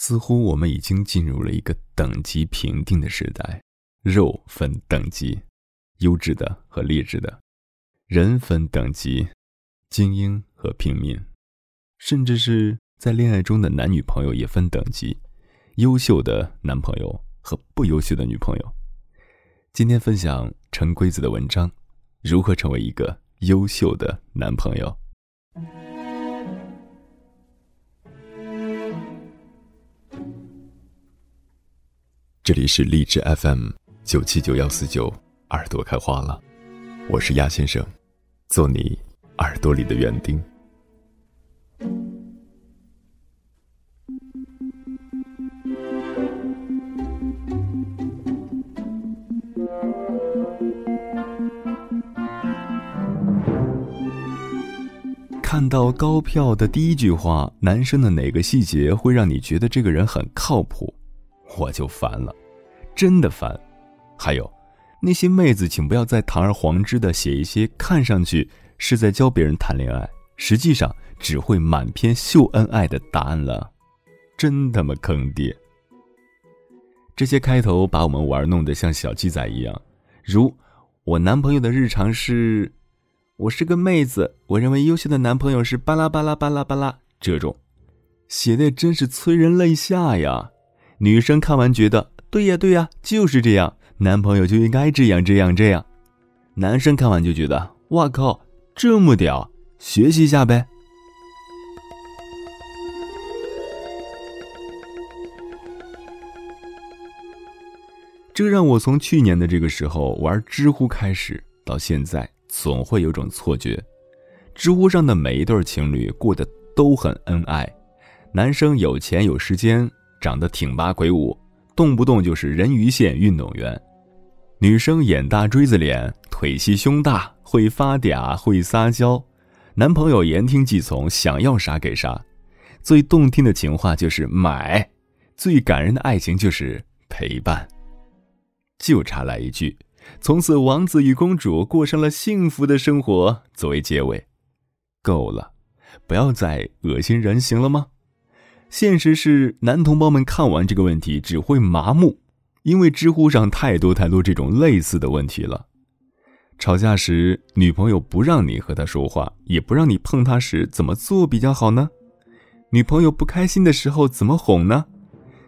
似乎我们已经进入了一个等级评定的时代，肉分等级，优质的和劣质的；人分等级，精英和平民，甚至是在恋爱中的男女朋友也分等级，优秀的男朋友和不优秀的女朋友。今天分享陈规子的文章：如何成为一个优秀的男朋友。这里是荔枝 FM 九七九幺四九，耳朵开花了，我是鸭先生，做你耳朵里的园丁。看到高票的第一句话，男生的哪个细节会让你觉得这个人很靠谱？我就烦了，真的烦。还有，那些妹子，请不要再堂而皇之的写一些看上去是在教别人谈恋爱，实际上只会满篇秀恩爱的答案了，真他妈坑爹！这些开头把我们玩弄得像小鸡仔一样，如我男朋友的日常是，我是个妹子，我认为优秀的男朋友是巴拉巴拉巴拉巴拉这种，写的真是催人泪下呀。女生看完觉得对呀对呀就是这样，男朋友就应该这样这样这样。男生看完就觉得哇靠，这么屌，学习一下呗。这让我从去年的这个时候玩知乎开始，到现在总会有种错觉：知乎上的每一对情侣过得都很恩爱，男生有钱有时间。长得挺拔魁梧，动不动就是人鱼线运动员。女生眼大锥子脸，腿细胸大，会发嗲，会撒娇。男朋友言听计从，想要啥给啥。最动听的情话就是买，最感人的爱情就是陪伴。就差来一句：“从此王子与公主过上了幸福的生活。”作为结尾，够了，不要再恶心人行了吗？现实是，男同胞们看完这个问题只会麻木，因为知乎上太多太多这种类似的问题了。吵架时，女朋友不让你和她说话，也不让你碰她时，怎么做比较好呢？女朋友不开心的时候怎么哄呢？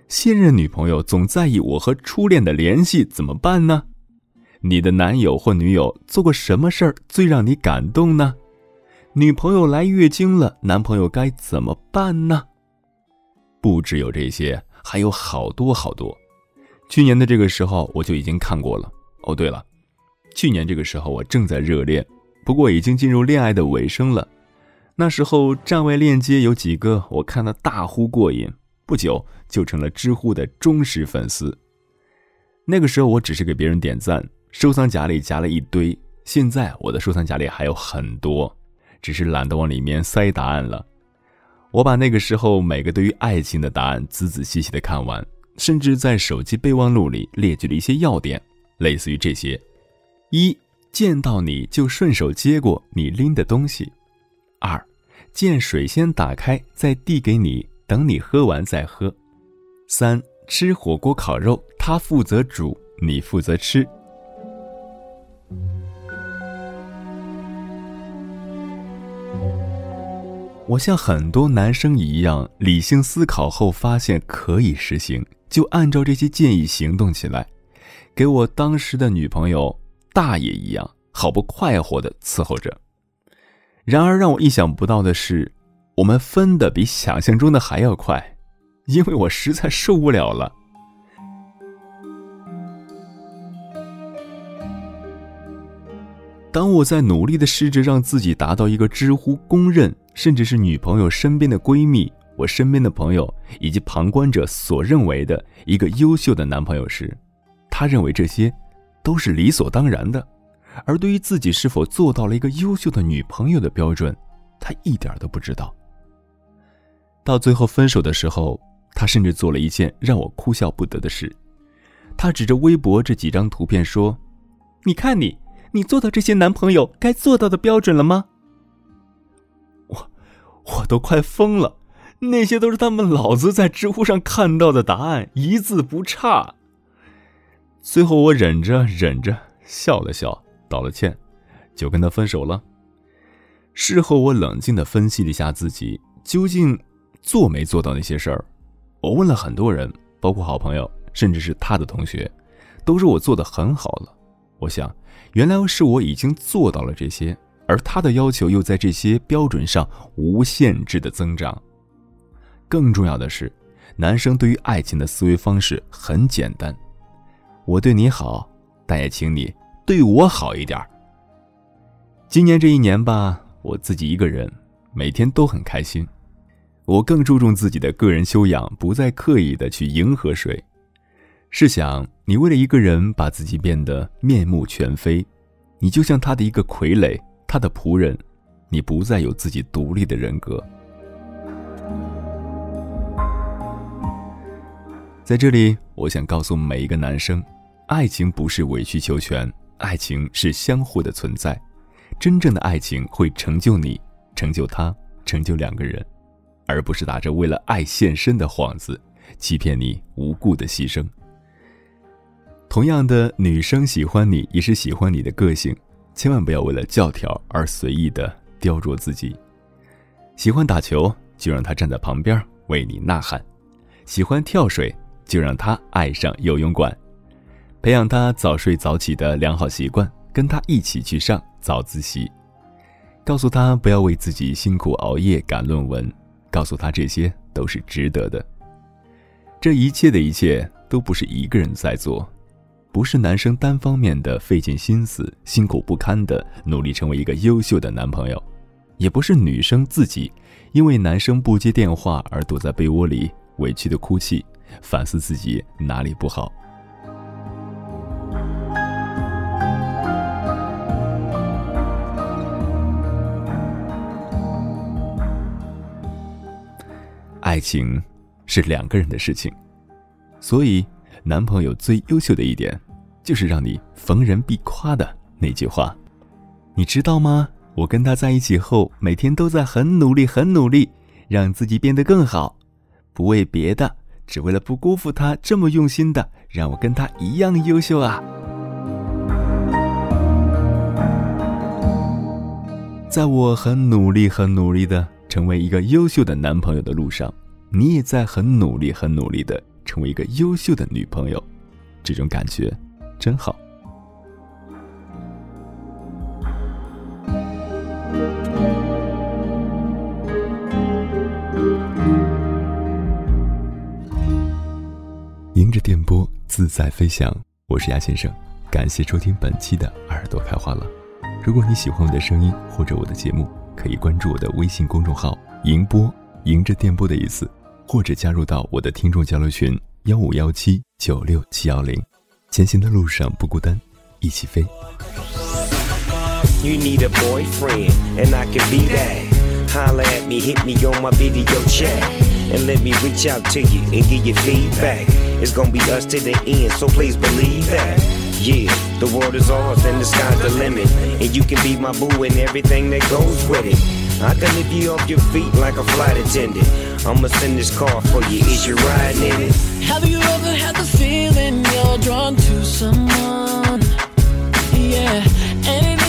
现任女朋友总在意我和初恋的联系，怎么办呢？你的男友或女友做过什么事儿最让你感动呢？女朋友来月经了，男朋友该怎么办呢？不只有这些，还有好多好多。去年的这个时候我就已经看过了。哦，对了，去年这个时候我正在热恋，不过已经进入恋爱的尾声了。那时候站位链接有几个，我看了大呼过瘾，不久就成了知乎的忠实粉丝。那个时候我只是给别人点赞，收藏夹里夹了一堆。现在我的收藏夹里还有很多，只是懒得往里面塞答案了。我把那个时候每个对于爱情的答案仔仔细细的看完，甚至在手机备忘录里列举了一些要点，类似于这些：一见到你就顺手接过你拎的东西；二见水先打开再递给你，等你喝完再喝；三吃火锅烤肉他负责煮，你负责吃。我像很多男生一样，理性思考后发现可以实行，就按照这些建议行动起来，给我当时的女朋友大爷一样，好不快活的伺候着。然而让我意想不到的是，我们分的比想象中的还要快，因为我实在受不了了。当我在努力的试着让自己达到一个知乎公认，甚至是女朋友身边的闺蜜、我身边的朋友以及旁观者所认为的一个优秀的男朋友时，他认为这些都是理所当然的；而对于自己是否做到了一个优秀的女朋友的标准，他一点都不知道。到最后分手的时候，他甚至做了一件让我哭笑不得的事，他指着微博这几张图片说：“你看你。”你做到这些男朋友该做到的标准了吗？我，都快疯了！那些都是他们老子在知乎上看到的答案，一字不差。最后我忍着忍着笑了笑，道了歉，就跟他分手了。事后我冷静的分析了一下自己究竟做没做到那些事儿，我问了很多人，包括好朋友，甚至是他的同学，都说我做的很好了。我想，原来是我已经做到了这些，而他的要求又在这些标准上无限制的增长。更重要的是，男生对于爱情的思维方式很简单：我对你好，但也请你对我好一点。今年这一年吧，我自己一个人，每天都很开心。我更注重自己的个人修养，不再刻意的去迎合谁。试想，你为了一个人把自己变得面目全非，你就像他的一个傀儡，他的仆人，你不再有自己独立的人格。在这里，我想告诉每一个男生：，爱情不是委曲求全，爱情是相互的存在。真正的爱情会成就你，成就他，成就两个人，而不是打着为了爱献身的幌子，欺骗你无故的牺牲。同样的，女生喜欢你也是喜欢你的个性，千万不要为了教条而随意的雕琢自己。喜欢打球，就让他站在旁边为你呐喊；喜欢跳水。就让他爱上游泳馆，培养他早睡早起的良好习惯，跟他一起去上早自习，告诉他不要为自己辛苦熬夜赶论文，告诉他这些都是值得的。这一切的一切都不是一个人在做，不是男生单方面的费尽心思、辛苦不堪的努力成为一个优秀的男朋友，也不是女生自己因为男生不接电话而躲在被窝里委屈的哭泣。反思自己哪里不好。爱情是两个人的事情，所以男朋友最优秀的一点，就是让你逢人必夸的那句话。你知道吗？我跟他在一起后，每天都在很努力、很努力，让自己变得更好，不为别的。只为了不辜负他这么用心的，让我跟他一样优秀啊！在我很努力、很努力的成为一个优秀的男朋友的路上，你也在很努力、很努力的成为一个优秀的女朋友，这种感觉真好。迎着电波自在飞翔，我是鸭先生，感谢收听本期的耳朵开花了。如果你喜欢我的声音或者我的节目，可以关注我的微信公众号“迎波”，迎着电波的意思，或者加入到我的听众交流群幺五幺七九六七幺零。前行的路上不孤单，一起飞。It's gonna be us to the end, so please believe that. Yeah, the world is ours and the sky's the limit. And you can be my boo and everything that goes with it. I can lift you off your feet like a flight attendant. I'ma send this car for you. Is you riding in it? Have you ever had the feeling you're drawn to someone? Yeah, and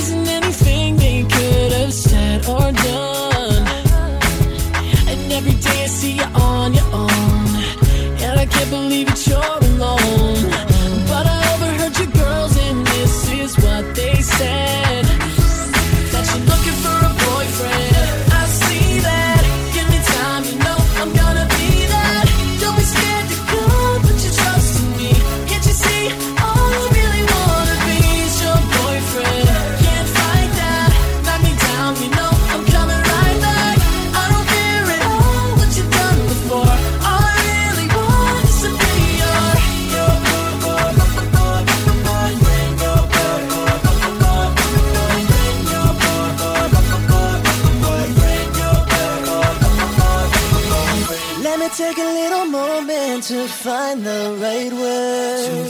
take a little moment to find the right word.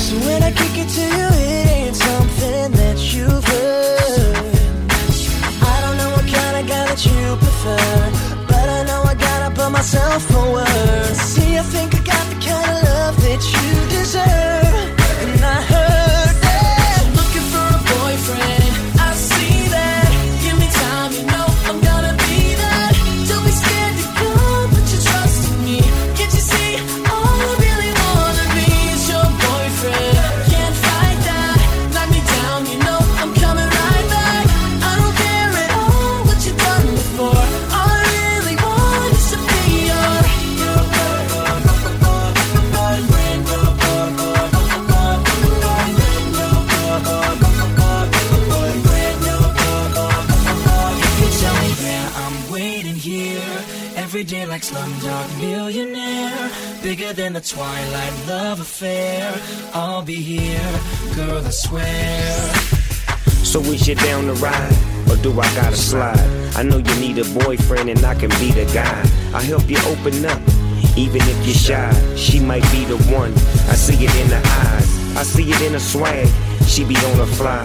So when I kick it to you, it ain't something that you've heard. I don't know what kind of guy that you prefer, but I know I by myself for words. Bigger than a Twilight love affair I'll be here, girl I swear So is you down the ride? Or do I gotta slide? I know you need a boyfriend and I can be the guy. I help you open up, even if you're shy. She might be the one. I see it in her eyes. I see it in her swag. She be on a fly.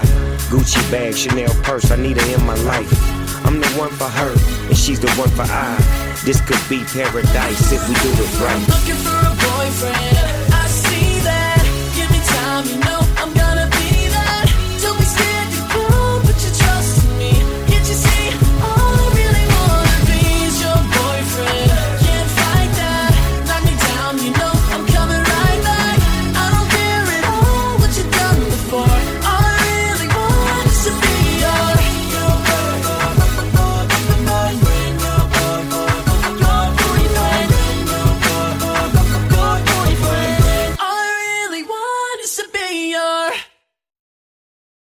Gucci bag, Chanel purse. I need her in my life. I'm the one for her, and she's the one for I. This could be paradise if we do it right. Looking for a boyfriend I see that Give me time, you know